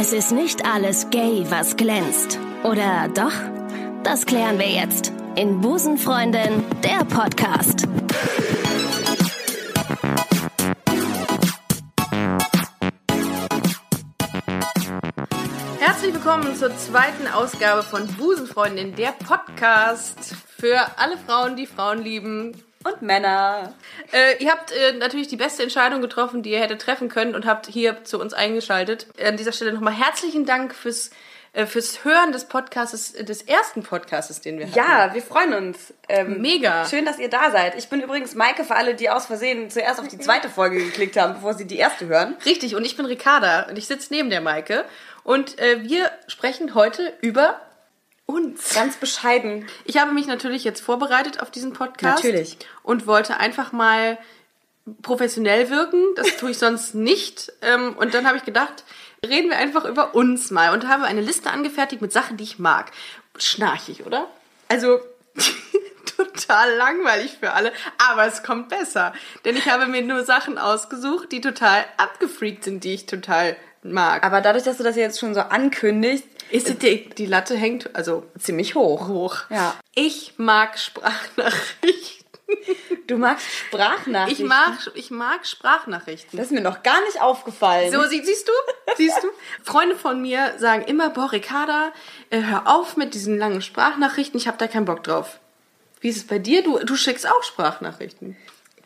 Es ist nicht alles gay, was glänzt. Oder doch? Das klären wir jetzt in Busenfreundin, der Podcast. Herzlich willkommen zur zweiten Ausgabe von Busenfreundin, der Podcast für alle Frauen, die Frauen lieben. Und Männer. Äh, ihr habt äh, natürlich die beste Entscheidung getroffen, die ihr hättet treffen können und habt hier zu uns eingeschaltet. An dieser Stelle nochmal herzlichen Dank fürs, äh, fürs Hören des Podcasts, des ersten Podcasts, den wir hatten. Ja, wir freuen uns. Ähm, Mega. Schön, dass ihr da seid. Ich bin übrigens Maike für alle, die aus Versehen zuerst auf die zweite Folge geklickt haben, bevor sie die erste hören. Richtig, und ich bin Ricarda und ich sitze neben der Maike. Und äh, wir sprechen heute über uns. Ganz bescheiden. Ich habe mich natürlich jetzt vorbereitet auf diesen Podcast. Natürlich. Und wollte einfach mal professionell wirken. Das tue ich sonst nicht. Ähm, und dann habe ich gedacht, reden wir einfach über uns mal. Und habe eine Liste angefertigt mit Sachen, die ich mag. Schnarchig, oder? Also total langweilig für alle. Aber es kommt besser. Denn ich habe mir nur Sachen ausgesucht, die total abgefreakt sind, die ich total mag. Aber dadurch, dass du das jetzt schon so ankündigst, ist die, die Latte hängt also ziemlich hoch. hoch. Ja. Ich mag Sprachnachrichten. Du magst Sprachnachrichten. Ich mag, ich mag Sprachnachrichten. Das ist mir noch gar nicht aufgefallen. So, sie, siehst du? Siehst du? Freunde von mir sagen immer, boah, Ricarda, äh, hör auf mit diesen langen Sprachnachrichten, ich habe da keinen Bock drauf. Wie ist es bei dir? Du, du schickst auch Sprachnachrichten.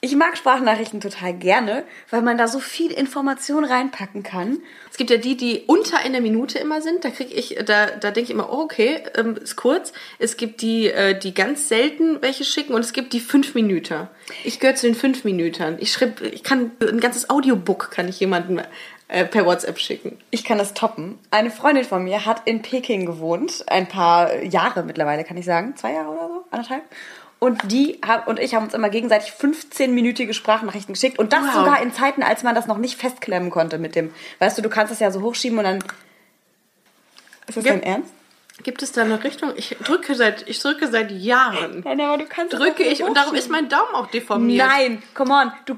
Ich mag Sprachnachrichten total gerne, weil man da so viel Information reinpacken kann. Es gibt ja die, die unter einer Minute immer sind. Da kriege ich, da, da denke ich immer, oh, okay, ähm, ist kurz. Es gibt die, äh, die ganz selten welche schicken und es gibt die fünf Minuten. Ich gehöre zu den fünf Minuten. Ich schreib, ich kann ein ganzes Audiobook kann ich jemandem äh, per WhatsApp schicken. Ich kann das toppen. Eine Freundin von mir hat in Peking gewohnt, ein paar Jahre mittlerweile, kann ich sagen, zwei Jahre oder so, anderthalb. Und die und ich haben uns immer gegenseitig 15-minütige Sprachnachrichten geschickt. Und das Wow. sogar in Zeiten, als man das noch nicht festklemmen konnte mit dem. Weißt du, du kannst das ja so hochschieben und dann. Ist das dein Ernst? Gibt es da eine Richtung? Ich drücke seit, ich drücke seit Jahren. Nein, aber du kannst Drücke ich und darum ist mein Daumen auch deformiert. Nein, come on. Du,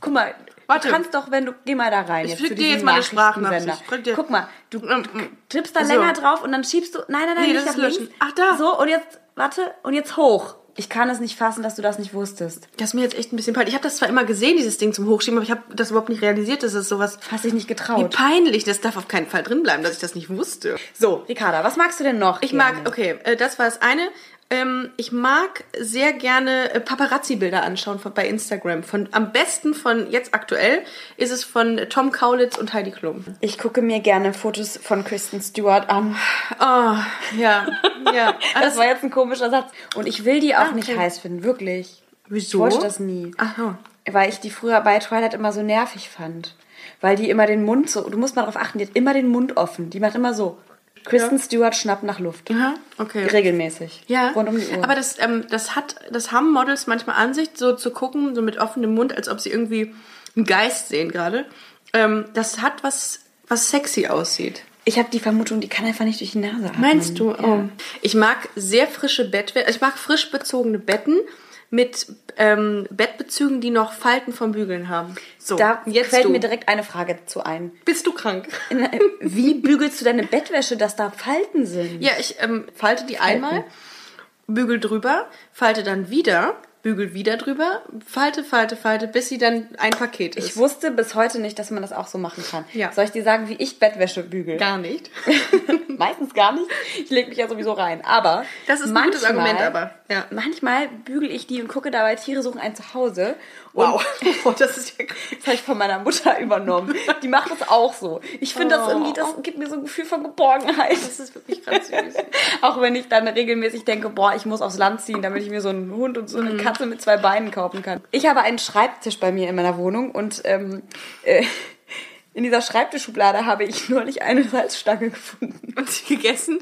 guck mal. Warte. Du kannst doch, wenn du, geh mal da rein. Ich jetzt schick zu dir jetzt mal eine. Sprachnachricht. Guck mal, du Ähm, tippst da so. länger drauf und dann schiebst du, nein, nein, nein, Nee, nicht das links. löschen. Ach, da. So, und jetzt, warte, und jetzt hoch. Ich kann es nicht fassen, dass du das nicht wusstest. Das ist mir jetzt echt ein bisschen peinlich. Ich habe das zwar immer gesehen, dieses Ding zum Hochschieben, aber ich habe das überhaupt nicht realisiert, dass es sowas Hast dich nicht wie getraut. peinlich. Das darf auf keinen Fall drin bleiben, dass ich das nicht wusste. So, Ricarda, was magst du denn noch? Ich mag, okay, äh, das war das eine. Ähm, ich mag sehr gerne äh, Paparazzi-Bilder anschauen von, bei Instagram. Von, am besten von jetzt aktuell ist es von Tom Kaulitz und Heidi Klum. Ich gucke mir gerne Fotos von Kristen Stewart an. Oh, ja, ja. Das war jetzt ein komischer Satz. Und ich will die auch Ah, okay. nicht heiß finden, wirklich. Wieso? Ich wollte das nie. Ach so. Weil ich die früher bei Twilight immer so nervig fand. Weil die immer den Mund so, du musst mal darauf achten, die hat immer den Mund offen. Die macht immer so. Kristen Stewart schnappt nach Luft. Aha, okay. Regelmäßig. Ja, Rund um die Uhr. aber das, ähm, das hat, das haben Models manchmal an sich, so zu gucken, so mit offenem Mund, als ob sie irgendwie einen Geist sehen gerade. Ähm, das hat was, was sexy aussieht. ich habe die Vermutung, die kann einfach nicht durch die Nase atmen. Meinst du? Ja. Oh. Ich mag sehr frische Bettwäsche. Ich mag frisch bezogene Betten mit ähm, Bettbezügen, die noch Falten vom Bügeln haben. So, Da jetzt fällt du. mir direkt eine Frage zu ein. Bist du krank? Wie bügelst du deine Bettwäsche, dass da Falten sind? Ja, ich ähm, falte die einmal, bügel drüber, falte dann wieder, bügel wieder drüber, falte, falte, falte, bis sie dann ein Paket ist. Ich wusste bis heute nicht, dass man das auch so machen kann. Ja. Soll ich dir sagen, wie ich Bettwäsche bügel? gar nicht. Meistens gar nicht. Ich lege mich ja sowieso rein. Aber Das ist ein gutes Argument, aber, ja. manchmal bügel ich die und gucke dabei Tiere suchen ein Zuhause. Wow. Und Oh, das ist ja das habe ich von meiner Mutter übernommen. Die macht das auch so. Ich finde das Oh. irgendwie, das gibt mir so ein Gefühl von Geborgenheit. Das ist wirklich ganz süß. Auch wenn ich dann regelmäßig denke, boah, ich muss aufs Land ziehen, damit ich mir so einen Hund und so Mhm. eine Katze mit zwei Beinen kaufen kann. Ich habe einen Schreibtisch bei mir in meiner Wohnung und ähm, äh, in dieser Schreibtischschublade habe ich neulich eine Salzstange gefunden. Und sie gegessen?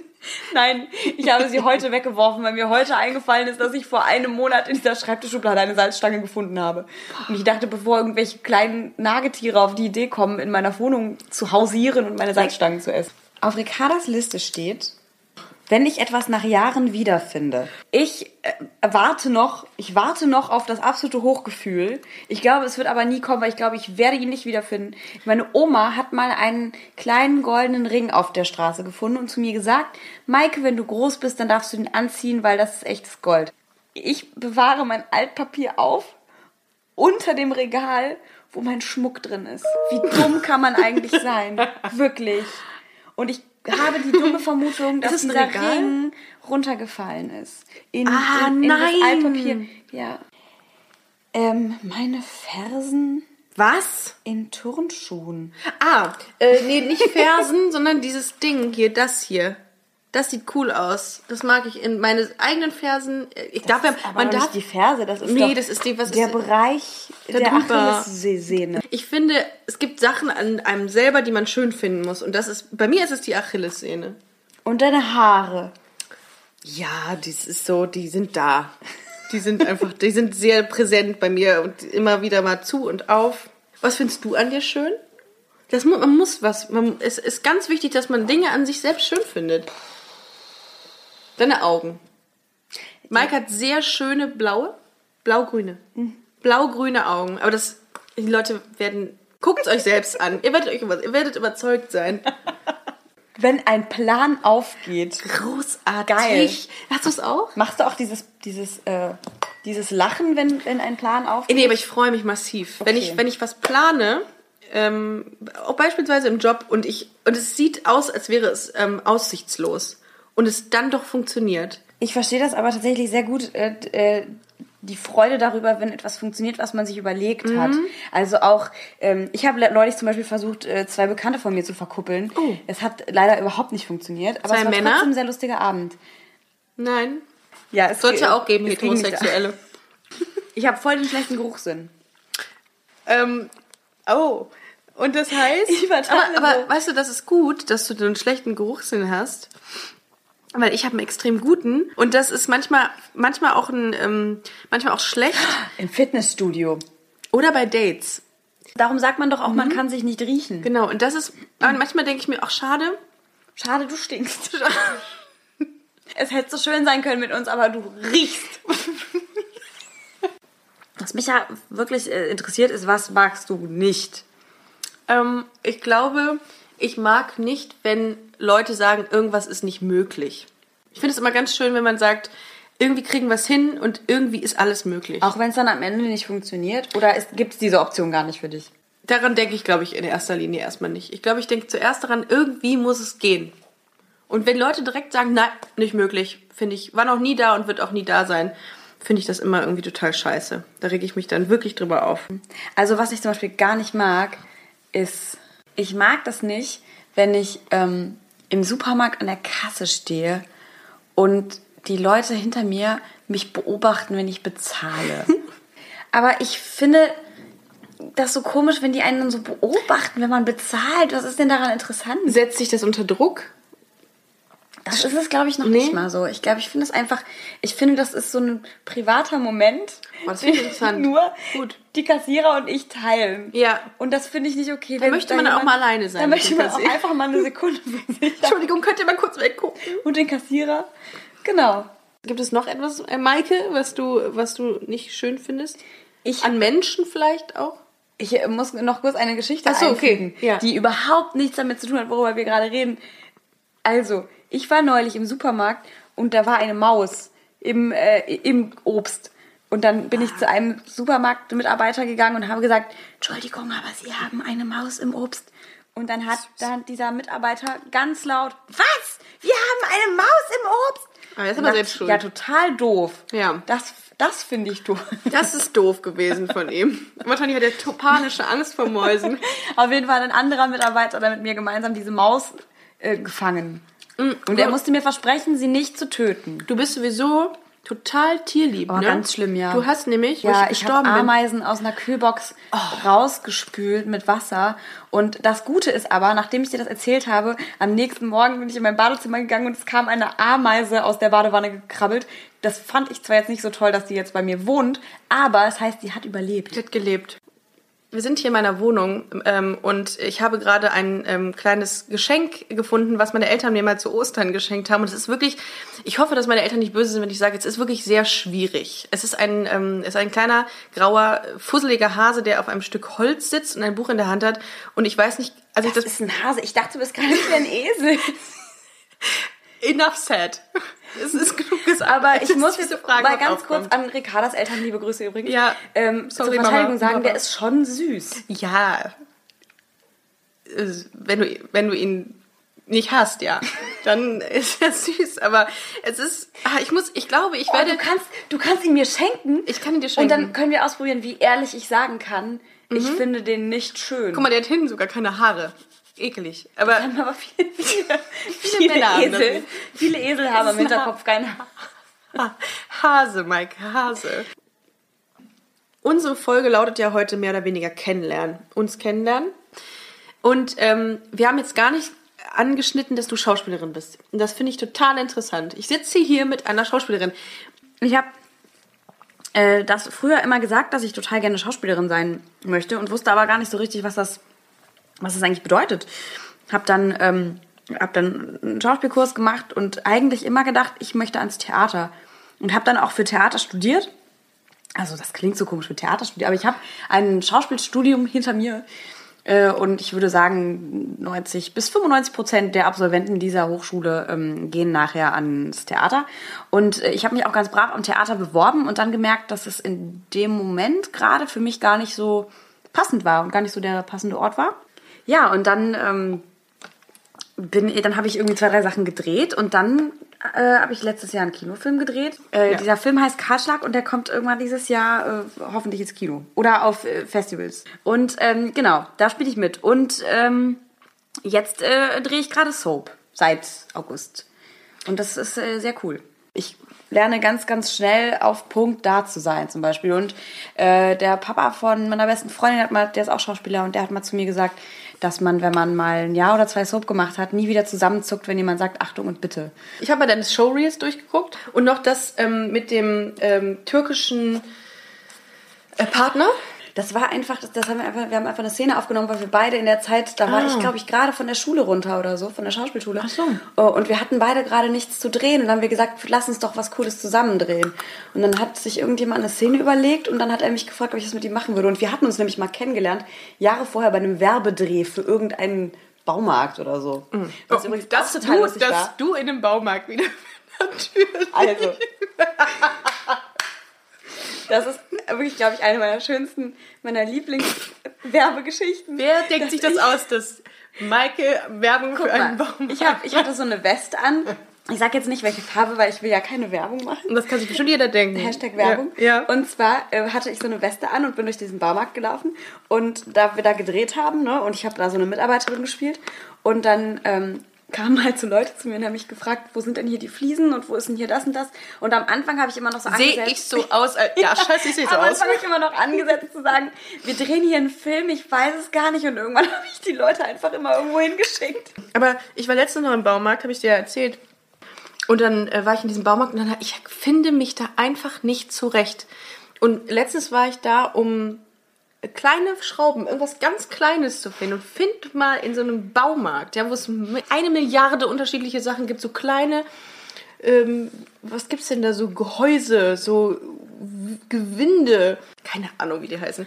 Nein, ich habe sie heute weggeworfen, weil mir heute eingefallen ist, dass ich vor einem Monat in dieser Schreibtischschublade eine Salzstange gefunden habe. Und ich dachte, bevor irgendwelche kleinen Nagetiere auf die Idee kommen, in meiner Wohnung zu hausieren und meine Salzstangen zu essen. Auf Ricardas Liste steht wenn ich etwas nach Jahren wiederfinde. Ich äh, warte noch, ich warte noch auf das absolute Hochgefühl. Ich glaube, es wird aber nie kommen, weil ich glaube, ich werde ihn nicht wiederfinden. Meine Oma hat mal einen kleinen goldenen Ring auf der Straße gefunden und zu mir gesagt, Maike, wenn du groß bist, dann darfst du den anziehen, weil das ist echtes Gold. Ich bewahre mein Altpapier auf unter dem Regal, wo mein Schmuck drin ist. Wie dumm kann man eigentlich sein? Wirklich. Und ich habe die dumme Vermutung, dass es ein dieser Regal? Ring runtergefallen ist. In, Ah, in, in nein. das Altpapier. Ja. Ähm, meine Fersen Was? in Turnschuhen. Ah, äh, nee, nicht Fersen, sondern dieses Ding hier, das hier. Das sieht cool aus. Das mag ich in meine eigenen Fersen. Ich darf ja, Das ist aber man darf nicht die Ferse, das ist Nee, doch das ist die- was der ist- Bereich der drüber. Achillessehne. Ich finde, es gibt Sachen an einem selber, die man schön finden muss. Und das ist, bei mir ist es die Achillessehne. Und deine Haare. Ja, das ist so, die sind da. Die sind einfach, die sind sehr präsent bei mir und immer wieder mal zu und auf. Was findest du an dir schön? Das, man muss was. Man, es ist ganz wichtig, dass man Dinge an sich selbst schön findet. Deine Augen. Mike hat sehr schöne blaue, blaugrüne, blaugrüne Augen. Aber das, die Leute werden, guckt es euch selbst an. Ihr werdet, euch, über- ihr werdet überzeugt sein. Wenn ein Plan aufgeht. Großartig. Geil. Hast du es auch? Machst du auch dieses, dieses, äh, dieses Lachen, wenn, wenn ein Plan aufgeht? Nee, aber ich freue mich massiv. Wenn, ich, Okay. wenn ich was plane, ähm, auch beispielsweise im Job, und, ich, und es sieht aus, als wäre es ähm, aussichtslos, und es dann doch funktioniert. Ich verstehe das aber tatsächlich sehr gut, äh, äh, die Freude darüber, wenn etwas funktioniert, was man sich überlegt hat. Mhm. Also auch, ähm, ich habe neulich zum Beispiel versucht, äh, zwei Bekannte von mir zu verkuppeln. Oh. Es hat leider überhaupt nicht funktioniert, aber Zwei es war Männer? trotzdem ein sehr lustiger Abend. Nein. Ja, es Sollte ge- auch geben. Heterosexuelle. Ich habe voll den schlechten Geruchssinn. ähm, oh. Und das heißt. Ich aber, aber weißt du, das ist gut, dass du einen schlechten Geruchssinn hast. Weil ich habe einen extrem guten. Und das ist manchmal, manchmal auch ein, ähm, manchmal auch schlecht. Im Fitnessstudio. Oder bei Dates. Darum sagt man doch auch, Mhm. man kann sich nicht riechen. Genau. Und das ist, manchmal denke ich mir auch schade. Schade, du stinkst. es hätte so schön sein können mit uns, aber du riechst. Was mich ja wirklich äh, interessiert ist, was magst du nicht? Ähm, ich glaube, ich mag nicht, wenn Leute sagen, irgendwas ist nicht möglich. Ich finde es immer ganz schön, wenn man sagt, irgendwie kriegen wir es hin und irgendwie ist alles möglich. Auch wenn es dann am Ende nicht funktioniert? Oder gibt es diese Option gar nicht für dich? Daran denke ich, glaube ich, in erster Linie erstmal nicht. Ich glaube, ich denke zuerst daran, irgendwie muss es gehen. Und wenn Leute direkt sagen, nein, nicht möglich, finde ich, war noch nie da und wird auch nie da sein, finde ich das immer irgendwie total scheiße. Da rege ich mich dann wirklich drüber auf. Also was ich zum Beispiel gar nicht mag, ist, ich mag das nicht, wenn ich ähm, im Supermarkt an der Kasse stehe und die Leute hinter mir mich beobachten, wenn ich bezahle. Aber ich finde das so komisch, wenn die einen dann so beobachten, wenn man bezahlt. Was ist denn daran interessant? Setzt sich das unter Druck? Das ist es, glaube ich, noch Nee. nicht mal so. Ich glaube, ich finde es einfach, ich finde, das ist so ein privater Moment, Oh, das finde ich interessant. nur Gut. die Kassierer und ich teilen. Ja. Und das finde ich nicht okay. Da möchte man dann auch mal alleine sein Da möchte man auch einfach mal eine Sekunde für sich. Entschuldigung, könnt ihr mal kurz weggucken? Und den Kassierer. Genau. Gibt es noch etwas, äh, Maike, was du, was du nicht schön findest? Ich- An Menschen vielleicht auch? Ich äh, muss noch kurz eine Geschichte Ach so, okay. Ja. die überhaupt nichts damit zu tun hat, worüber wir gerade reden. Also, ich war neulich im Supermarkt und da war eine Maus im, äh, im Obst. Und dann bin ich zu einem Supermarktmitarbeiter gegangen und habe gesagt, Entschuldigung, aber Sie haben eine Maus im Obst. Und dann hat dann dieser Mitarbeiter ganz laut, was? Wir haben eine Maus im Obst? Aber er ist aber selbst schuld. Ja, total doof. Ja. Das, das finde ich doof. Das ist doof gewesen von ihm. Wahrscheinlich hat er panische Angst vor Mäusen. Auf jeden Fall hat ein anderer Mitarbeiter dann mit mir gemeinsam diese Maus äh, gefangen. Und er musste mir versprechen, sie nicht zu töten. Du bist sowieso total tierlieb, Oh, ne? ganz schlimm, ja. Du hast nämlich, Ja, ich ich habe gestorben bin, Oh. Ameisen aus einer Kühlbox rausgespült mit Wasser. Und das Gute ist aber, nachdem ich dir das erzählt habe, am nächsten Morgen bin ich in mein Badezimmer gegangen und es kam eine Ameise aus der Badewanne gekrabbelt. Das fand ich zwar jetzt nicht so toll, dass die jetzt bei mir wohnt, aber es heißt, die hat überlebt. die hat gelebt. Wir sind hier in meiner Wohnung ähm, und ich habe gerade ein ähm, kleines Geschenk gefunden, was meine Eltern mir mal zu Ostern geschenkt haben. Und es ist wirklich, ich hoffe, dass meine Eltern nicht böse sind, wenn ich sage, es ist wirklich sehr schwierig. Es ist ein, ähm, es ist ein kleiner, grauer, fusseliger Hase, der auf einem Stück Holz sitzt und ein Buch in der Hand hat. Und ich weiß nicht, also Das, ich das ist ein Hase. Ich dachte, du bist gerade wie ein Esel. enough said. Es ist genug gesagt. Aber ich muss diese Frage mal ganz kurz an Ricardas Eltern, liebe Grüße übrigens, Ja, ähm, sorry, zur Verteidigung Mama. sagen, Mama. der ist schon süß. Ja. Wenn du, wenn du ihn nicht hast, ja, dann ist er süß. Aber es ist, ah, ich muss, ich glaube, ich Oh, werde, du, kannst, du kannst ihn mir schenken. ich kann ihn dir Und schenken. dann können wir ausprobieren, wie ehrlich ich sagen kann, ich finde den nicht schön. Guck mal, der hat hinten sogar keine Haare. Ekelig. Aber haben aber viele, viele, viele, Männer haben das Esel. nicht. Viele Esel haben ein Hinterkopf keine Haare. Ha- Hase, Mike, Hase. Unsere Folge lautet ja heute mehr oder weniger kennenlernen. Uns kennenlernen. Und ähm, wir haben jetzt gar nicht angeschnitten, dass du Schauspielerin bist. Und das finde ich total interessant. Ich sitze hier mit einer Schauspielerin. Ich habe äh, das früher immer gesagt, dass ich total gerne Schauspielerin sein möchte und wusste aber gar nicht so richtig, was das, was das eigentlich bedeutet. Hab dann, ähm, hab dann einen Schauspielkurs gemacht und eigentlich immer gedacht, ich möchte ans Theater. Und habe dann auch für Theater studiert. Also das klingt so komisch für Theater studiert, aber ich habe ein Schauspielstudium hinter mir. Äh, Und ich würde sagen, 90 bis 95 Prozent der Absolventen dieser Hochschule ähm, gehen nachher ans Theater. Und äh, ich habe mich auch ganz brav am Theater beworben und dann gemerkt, dass es in dem Moment gerade für mich gar nicht so passend war und gar nicht so der passende Ort war. Ja, und dann ähm, bin, dann habe ich irgendwie zwei, drei Sachen gedreht und dann äh, habe ich letztes Jahr einen Kinofilm gedreht. Äh, Ja. Dieser Film heißt Kahlschlag und der kommt irgendwann dieses Jahr äh, hoffentlich ins Kino oder auf äh, Festivals. Und ähm, genau, da spiele ich mit. Und ähm, jetzt äh, drehe ich gerade Soap seit August. Und das ist äh, sehr cool. Ich lerne ganz, ganz schnell auf Punkt da zu sein zum Beispiel. Und äh, der Papa von meiner besten Freundin hat mal, der ist auch Schauspieler und der hat mal zu mir gesagt, dass man, wenn man mal ein Jahr oder zwei Soap gemacht hat, nie wieder zusammenzuckt, wenn jemand sagt, Achtung und bitte. Ich habe mal deine Showreels durchgeguckt und noch das ähm, mit dem ähm, türkischen äh, Partner. Das war einfach, das, das haben wir einfach, wir haben einfach eine Szene aufgenommen, weil wir beide in der Zeit, da war ich, glaube ich, gerade von der Schule runter oder so, von der Schauspielschule. Ach so. Oh, Und wir hatten beide gerade nichts zu drehen und dann haben wir gesagt, lass uns doch was Cooles zusammen drehen. Und dann hat sich irgendjemand eine Szene überlegt und dann hat er mich gefragt, ob ich das mit ihm machen würde. Und wir hatten uns nämlich mal kennengelernt, Jahre vorher bei einem Werbedreh für irgendeinen Baumarkt oder so. Was übrigens Oh, dass auch total du, lustig dass war. du in dem Baumarkt wieder. Natürlich. Also. Das ist wirklich, glaube ich, eine meiner schönsten, meiner Lieblingswerbegeschichten. Wer denkt sich das aus, dass Maike Werbung Guck für einen mal, Baumarkt ich, hab, ich hatte so eine Weste an. Ich sag jetzt nicht, welche Farbe, weil ich will ja keine Werbung machen. Und das kann sich bestimmt jeder denken. Hashtag Werbung. Ja. ja. Und zwar äh, hatte ich so eine Weste an und bin durch diesen Baumarkt gelaufen. Und da wir da gedreht haben, ne, und ich habe da so eine Mitarbeiterin gespielt. Und dann ähm, kamen halt so Leute zu mir und haben mich gefragt, wo sind denn hier die Fliesen und wo ist denn hier das und das? Und am Anfang habe ich immer noch so Sehe angesetzt. ich so aus? Als, ja, scheiße, ich sehe so Am aus. Anfang habe ich immer noch angesetzt zu sagen, wir drehen hier einen Film, ich weiß es gar nicht. Und irgendwann habe ich die Leute einfach immer irgendwo hingeschickt. Aber ich war letztens noch im Baumarkt, habe ich dir ja erzählt. Und dann äh, war ich in diesem Baumarkt und dann ich finde mich da einfach nicht zurecht. Und letztens war ich da, um kleine Schrauben, irgendwas ganz Kleines zu finden. Und find mal in so einem Baumarkt, ja, wo es eine Milliarde unterschiedliche Sachen gibt, so kleine, ähm, was gibt's denn da, so Gehäuse, so Gewinde, keine Ahnung, wie die heißen.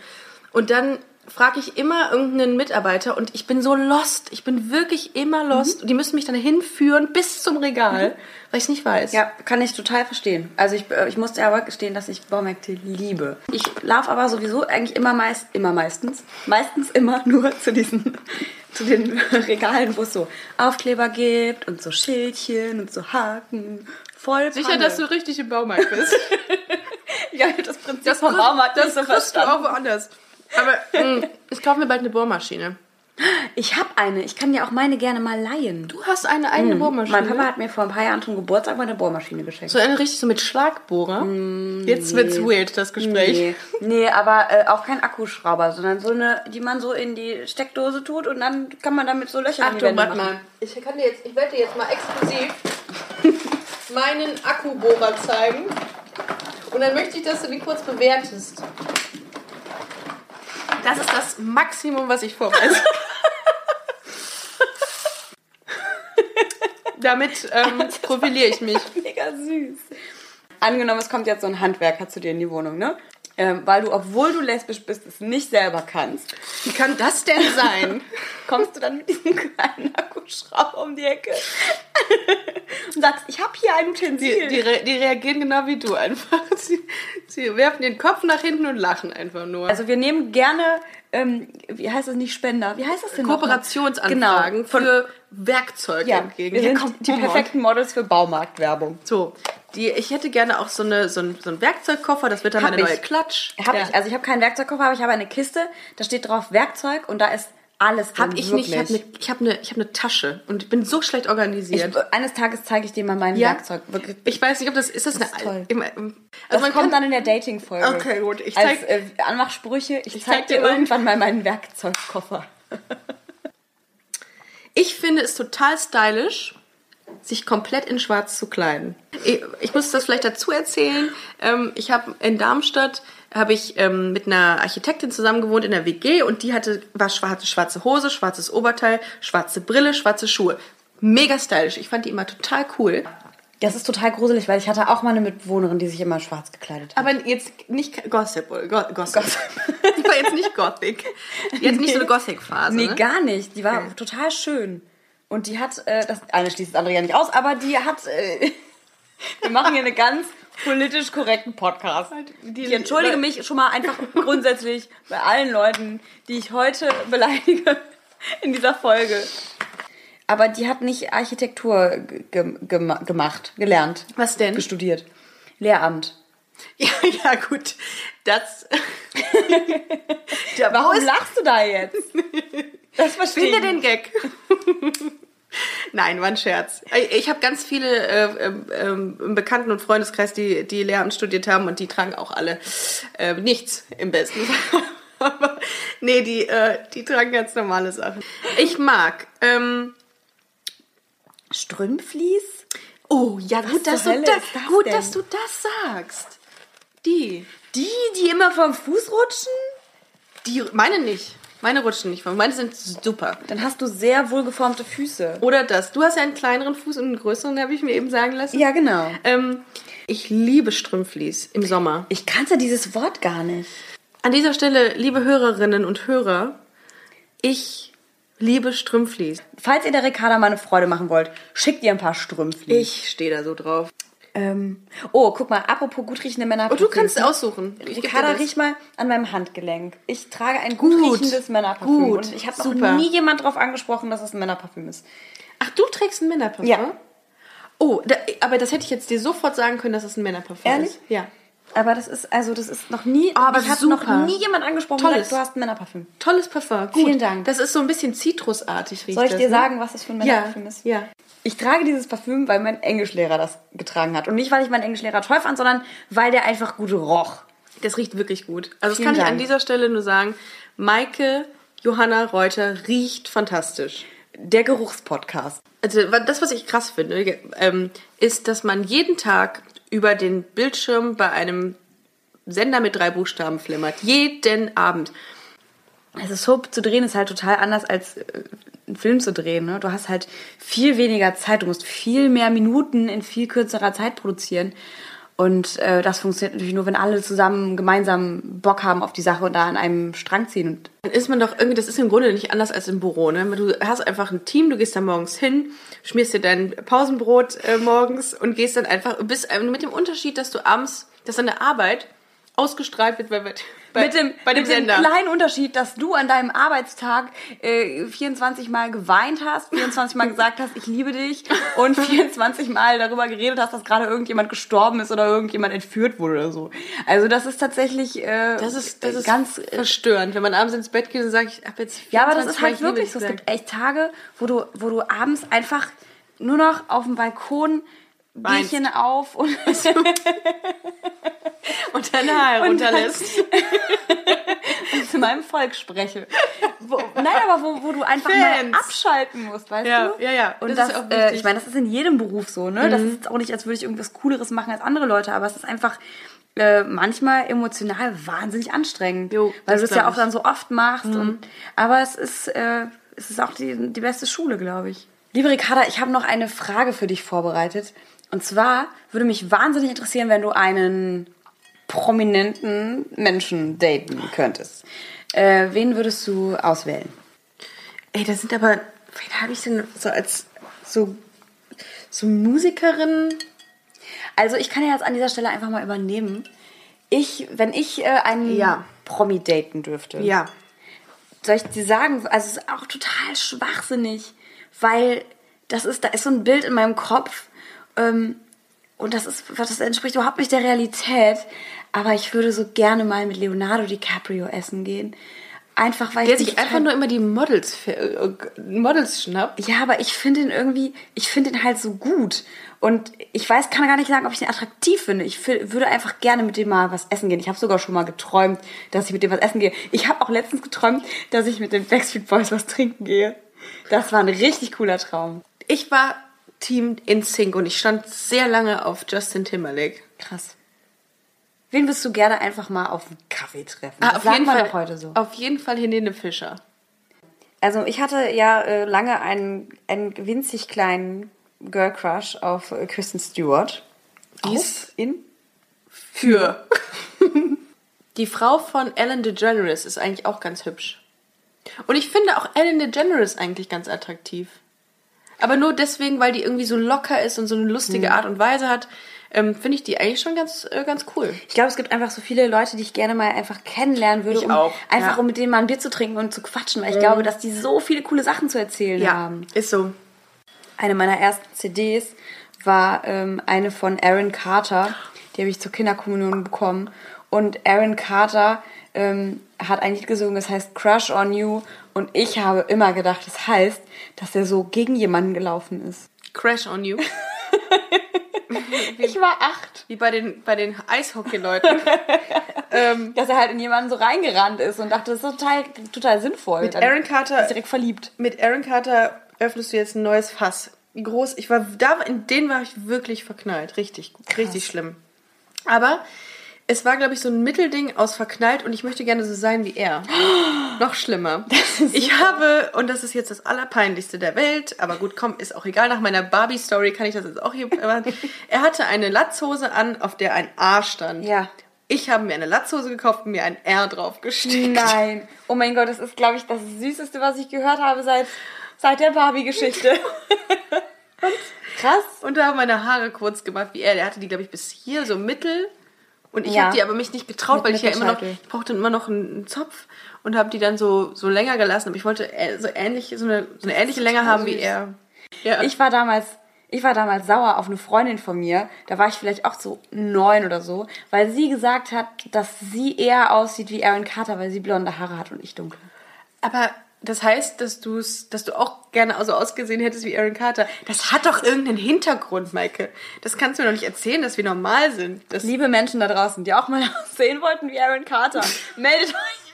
Und dann frage ich immer irgendeinen Mitarbeiter und ich bin so lost. Ich bin wirklich immer lost. Und die müssen mich dann hinführen bis zum Regal, weil ich es nicht weiß. Ja, kann ich total verstehen. Also ich, äh, ich musste aber gestehen, dass ich Baumärkte liebe. Ich laufe aber sowieso eigentlich immer meist, immer meistens, meistens immer nur zu diesen, zu den Regalen, wo es so Aufkleber gibt und so Schildchen und so Haken. Voll Sicher, Panne. dass du richtig im Baumarkt bist. ja, das Prinzip Das, vom Baumarkt das nicht so kriegst du verstanden. auch woanders. Aber mh, ich kaufe mir bald eine Bohrmaschine. Ich habe eine. Ich kann dir auch meine gerne mal leihen. Du hast eine eigene Bohrmaschine? Mein Papa hat mir vor ein paar Jahren zum Geburtstag mal eine Bohrmaschine geschenkt. so eine richtig so mit Schlagbohrer. Jetzt wird's weird, das Gespräch. Nee, nee aber äh, auch kein Akkuschrauber, sondern so eine, die man so in die Steckdose tut und dann kann man damit so Löcher in die Achtung, Wände warte machen. mal. Ich, kann dir jetzt, ich werde dir jetzt mal exklusiv meinen Akkubohrer zeigen. Und dann möchte ich, dass du den kurz bewertest. Das ist das Maximum, was ich vorweise. Damit ähm, profiliere ich mich. Mega süß. Angenommen, es kommt jetzt so ein Handwerker zu dir in die Wohnung, ne? Ähm, weil du, obwohl du lesbisch bist, es nicht selber kannst. Wie kann das denn sein? Kommst du dann mit diesem kleinen Akkuschrauber um die Ecke und sagst, ich habe hier ein Die, Utensil. die, re die reagieren genau wie du einfach. Sie, sie werfen den Kopf nach hinten und lachen einfach nur. also wir nehmen gerne, ähm, wie heißt das nicht Spender? Wie heißt das denn? Kooperationsanfragen Genau. Von, für Werkzeug ja, entgegen. wir sind kommt die Humor. perfekten Models für Baumarktwerbung. So, die, ich hätte gerne auch so, eine, so, ein, so einen Werkzeugkoffer, das wird dann Hab meine ich. neue Klatsch. Hab Ja. ich, also ich habe keinen Werkzeugkoffer, aber ich habe eine Kiste, da steht drauf Werkzeug und da ist alles drin. Hab ich nicht, ich habe wirklich. eine ich hab ne, ich hab ne Tasche und ich bin so schlecht organisiert. Ich, eines Tages zeige ich dir mal mein Ja? Werkzeug. Wirklich. Ich weiß nicht, ob das ist das, Das ist eine toll. Immer, im- Das also man kommt dann in der Dating-Folge. Okay, gut. Ich Als zeig- äh, Anmachsprüche. Ich, Ich zeig, zeig dir irgendwann mal meinen Werkzeugkoffer. Ich finde es total stylisch, sich komplett in Schwarz zu kleiden. Ich, ich muss das vielleicht dazu erzählen. Ähm, ich habe in Darmstadt habe ich ähm, mit einer Architektin zusammen gewohnt in der WG und die hatte war schwarze schwarze Hose, schwarzes Oberteil, schwarze Brille, schwarze Schuhe. Mega stylisch. Ich fand die immer total cool. Das ist total gruselig, weil ich hatte auch mal eine Mitbewohnerin, die sich immer schwarz gekleidet hat. Aber jetzt nicht Gossip, oder? Go Gossip. Die war jetzt nicht Gothic. Die hat nicht so eine Gothic-Phase. Nee, ne? gar nicht. Die war Okay. total schön. Und die hat, äh, das eine schließt das andere ja nicht aus, aber die hat, äh, wir machen hier einen ganz politisch korrekten Podcast. Ich entschuldige mich schon mal einfach grundsätzlich bei allen Leuten, die ich heute beleidige in dieser Folge. Aber die hat nicht Architektur ge gem gemacht, gelernt. Was denn? Studiert. Lehramt. Ja, ja, gut. Das. Warum lachst du da jetzt? Das verstehe Finde ich den Gag. Nein, war ein Scherz. Ich habe ganz viele äh, ähm, ähm, im Bekannten- und Freundeskreis, die, die Lehramt studiert haben und die tragen auch alle äh, nichts im besten Fall. Aber nee, die, äh, die tragen ganz normale Sachen. Ich mag. Ähm, Strümpflies? oh, ja, Was gut, dass, du, da, ist das gut denn? dass du das sagst. Die. Die, die immer vom Fuß rutschen? Die, meine nicht. Meine rutschen nicht. Meine sind super. Dann hast du sehr wohlgeformte Füße. Oder das. Du hast ja einen kleineren Fuß und einen größeren, habe ich mir eben sagen lassen. Ja, genau. Ähm, ich liebe Strümpflies im Sommer. Ich kannte dieses Wort gar nicht. An dieser Stelle, liebe Hörerinnen und Hörer, ich liebe Strümpflies. Falls ihr der Ricarda mal eine Freude machen wollt, schickt ihr ein paar Strümpflies. Ich stehe da so drauf. Ähm, oh, guck mal, apropos gut riechende Männer. Und du kannst aussuchen. Ricarda, riech mal an meinem Handgelenk. Ich trage ein gut, Gut. riechendes Männerparfüm. Gut. Und ich habe noch nie jemand darauf angesprochen, dass es ein Männerparfüm ist. Ach, du trägst ein Männerparfum? Ja. Oh, da, aber das hätte ich jetzt dir sofort sagen können, dass es ein Männerparfüm Ehrlich? ist. Ja. Aber das ist, also das ist noch nie, Oh, aber ich habe noch nie jemand angesprochen, Tolles. gesagt, du hast ein Männerparfüm. Tolles Parfum. Gut. Vielen Dank. Das ist so ein bisschen zitrusartig, riecht Soll ich das, dir ne? sagen, was das für ein Ja, Männerparfüm ist? ja. Ich trage dieses Parfüm, weil mein Englischlehrer das getragen hat. Und nicht, weil ich meinen Englischlehrer toll fand, sondern weil der einfach gut roch. Das riecht wirklich gut. Also das Vielen kann ich an Dank. dieser Stelle nur sagen. Maike Johanna Reuter riecht fantastisch. Der Geruchspodcast. Also das, was ich krass finde, ähm, ist, dass man jeden Tag über den Bildschirm bei einem Sender mit drei Buchstaben flimmert. Jeden Abend. Also Soap zu drehen ist halt total anders als äh, einen Film zu drehen. Ne? Du hast halt viel weniger Zeit, du musst viel mehr Minuten in viel kürzerer Zeit produzieren. Und äh, das funktioniert natürlich nur, wenn alle zusammen gemeinsam Bock haben auf die Sache und da an einem Strang ziehen. Und Dann ist man doch irgendwie, das ist im Grunde nicht anders als im Büro. Ne? Du hast einfach ein Team, du gehst da morgens hin, schmierst dir dein Pausenbrot äh, morgens und gehst dann einfach, bist äh, mit dem Unterschied, dass du abends, dass deine Arbeit ausgestrahlt wird bei, bei, mit dem, bei dem mit dem Sender. kleinen Unterschied, dass du an deinem Arbeitstag äh, 24 Mal geweint hast, 24 Mal gesagt hast, ich liebe dich und 24 Mal darüber geredet hast, dass gerade irgendjemand gestorben ist oder irgendjemand entführt wurde oder so. Also das ist tatsächlich äh, Das ist, das ist ganz äh, verstörend, wenn man abends ins Bett geht und sagt, ich habe jetzt Ja, aber das 24 ist halt wirklich so. Es gibt echt Tage, wo du, wo du abends einfach nur noch auf dem Balkon. Bierchen auf und, und deine Haare Und runterlässt. zu meinem Volk spreche. Wo, nein, aber wo, wo du einfach Fans. mal abschalten musst, weißt Ja, du? ja, ja. Und Das das, ist auch äh, ich meine, das ist in jedem Beruf so, ne? Das ist auch nicht, als würde ich irgendwas Cooleres machen als andere Leute, aber es ist einfach äh, manchmal emotional wahnsinnig anstrengend. Jo, weil du es ja auch dann so oft machst. Und, aber es ist, äh, es ist auch die, die beste Schule, glaube ich. Liebe Ricarda, ich habe noch eine Frage für dich vorbereitet. Und zwar würde mich wahnsinnig interessieren, wenn du einen prominenten Menschen daten könntest. Äh, wen würdest du auswählen? Ey, das sind aber, wen habe ich denn so als so, so Musikerin? Also ich kann ja jetzt an dieser Stelle einfach mal übernehmen. Ich, wenn ich äh, einen Ja. Promi daten dürfte, Ja. soll ich dir sagen, also es ist auch total schwachsinnig, weil das ist, da ist so ein Bild in meinem Kopf ähm, und das ist, das entspricht überhaupt nicht der Realität. Aber ich würde so gerne mal mit Leonardo DiCaprio essen gehen. Einfach weil Der sich einfach nur immer die Models, äh, Models schnappt. ja, aber ich finde ihn irgendwie, ich finde ihn halt so gut. Und ich weiß, kann gar nicht sagen, ob ich ihn attraktiv finde. Ich würde einfach gerne mit dem mal was essen gehen. Ich habe sogar schon mal geträumt, dass ich mit dem was essen gehe. Ich habe auch letztens geträumt, dass ich mit den Backstreet Boys was trinken gehe. Das war ein richtig cooler Traum. Ich war Team in Sync und ich stand sehr lange auf Justin Timberlake. Krass. Wen würdest du gerne einfach mal auf einen Kaffee treffen? Ah, das sagt man doch heute so. Auf jeden Fall Helene Fischer. Also ich hatte ja äh, lange einen, einen winzig kleinen Girl Crush auf äh, Kristen Stewart. Die Auf ist in für. Die Frau von Ellen DeGeneres ist eigentlich auch ganz hübsch. Und ich finde auch Ellen DeGeneres eigentlich ganz attraktiv. Aber nur deswegen, weil die irgendwie so locker ist und so eine lustige Art und Weise hat, ähm, finde ich die eigentlich schon ganz, äh, ganz cool. Ich glaube, es gibt einfach so viele Leute, die ich gerne mal einfach kennenlernen würde, Ich um auch, einfach ja. Mhm. um mit denen mal ein Bier zu trinken und zu quatschen, weil ich glaube, dass die so viele coole Sachen zu erzählen haben. ist so. Eine meiner ersten CDs war ähm, eine von Aaron Carter, die habe ich zur Kinderkommunion bekommen. Und Aaron Carter ähm, hat ein Lied gesungen, das heißt Crush on You. Und ich habe immer gedacht, das heißt, dass er so gegen jemanden gelaufen ist. Crash on You. Ich war acht. Wie bei den, bei den Eishockey-Leuten. ähm, Dass er halt in jemanden so reingerannt ist und dachte, das ist total, total sinnvoll. mit Dann Aaron Carter ist direkt verliebt. mit Aaron Carter öffnest du jetzt ein neues Fass. Groß? Ich war da in den war ich wirklich verknallt, richtig richtig schlimm. Aber es war glaube ich so ein Mittelding aus verknallt und ich möchte gerne so sein wie er. Noch schlimmer. Ich habe und das ist jetzt das allerpeinlichste der Welt, aber gut, komm, ist auch egal nach meiner Barbie Story kann ich das jetzt auch hier aber er hatte eine Latzhose an, auf der ein A stand. Ja. Ich habe mir eine Latzhose gekauft und mir ein R drauf gestickt. Nein. Oh mein Gott, das ist, glaube ich, das Süßeste, was ich gehört habe seit, seit der Barbie-Geschichte. Krass. Und da habe meine Haare kurz gemacht wie er. Der hatte die, glaube ich, bis hier so mittel. Und ich Ja. habe die aber mich nicht getraut, Mit weil ich ja immer noch, ich brauchte immer noch einen, Zopf und habe die dann so, so länger gelassen. Aber ich wollte äh, so ähnlich, so eine, so eine ähnliche Länge haben wie er. Ja. Ich war damals, ich war damals sauer auf eine Freundin von mir. Da war ich vielleicht auch so neun oder so, weil sie gesagt hat, dass sie eher aussieht wie Aaron Carter, weil sie blonde Haare hat und ich dunkle. aber das heißt, dass, du's, dass du auch gerne so ausgesehen hättest wie Aaron Carter. Das hat doch irgendeinen Hintergrund, Maike. Das kannst du mir doch nicht erzählen, dass wir normal sind. Das, Liebe Menschen da draußen, die auch mal aussehen wollten wie Aaron Carter, meldet euch,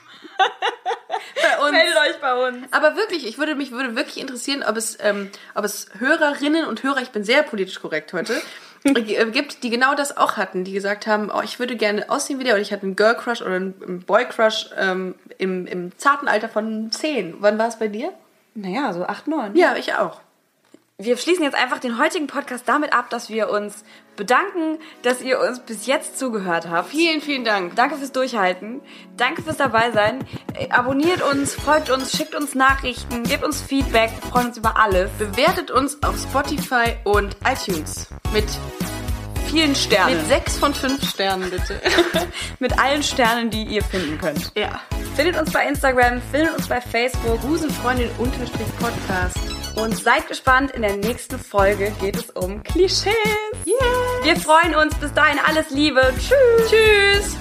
bei uns. meldet euch bei uns. Aber wirklich, ich würde mich würde wirklich interessieren, ob es, ähm, ob es Hörerinnen und Hörer, ich bin sehr politisch korrekt heute, gibt, die genau das auch hatten, die gesagt haben, oh, ich würde gerne aussehen wie der oder ich hatte einen Girl Crush oder einen Boy Crush ähm, im, im zarten Alter von 10. Wann war es bei dir? Naja, so acht, neun. Ja, ich auch. Wir schließen jetzt einfach den heutigen Podcast damit ab, dass wir uns bedanken, dass ihr uns bis jetzt zugehört habt. Vielen, vielen Dank. Danke fürs Durchhalten. Danke fürs Dabeisein. Äh, Abonniert uns, folgt uns, schickt uns Nachrichten, gebt uns Feedback. Wir freuen uns über alles. Bewertet uns auf Spotify und iTunes mit, Vielen Sternen. mit sechs von fünf Sternen, bitte. Mit allen Sternen, die ihr finden könnt. ja. Findet uns bei Instagram, findet uns bei Facebook. Busenfreundin unterstrich Podcast. Und seid gespannt, in der nächsten Folge geht es um Klischees. Yeah. Wir freuen uns. Bis dahin alles Liebe. Tschüss. Tschüss.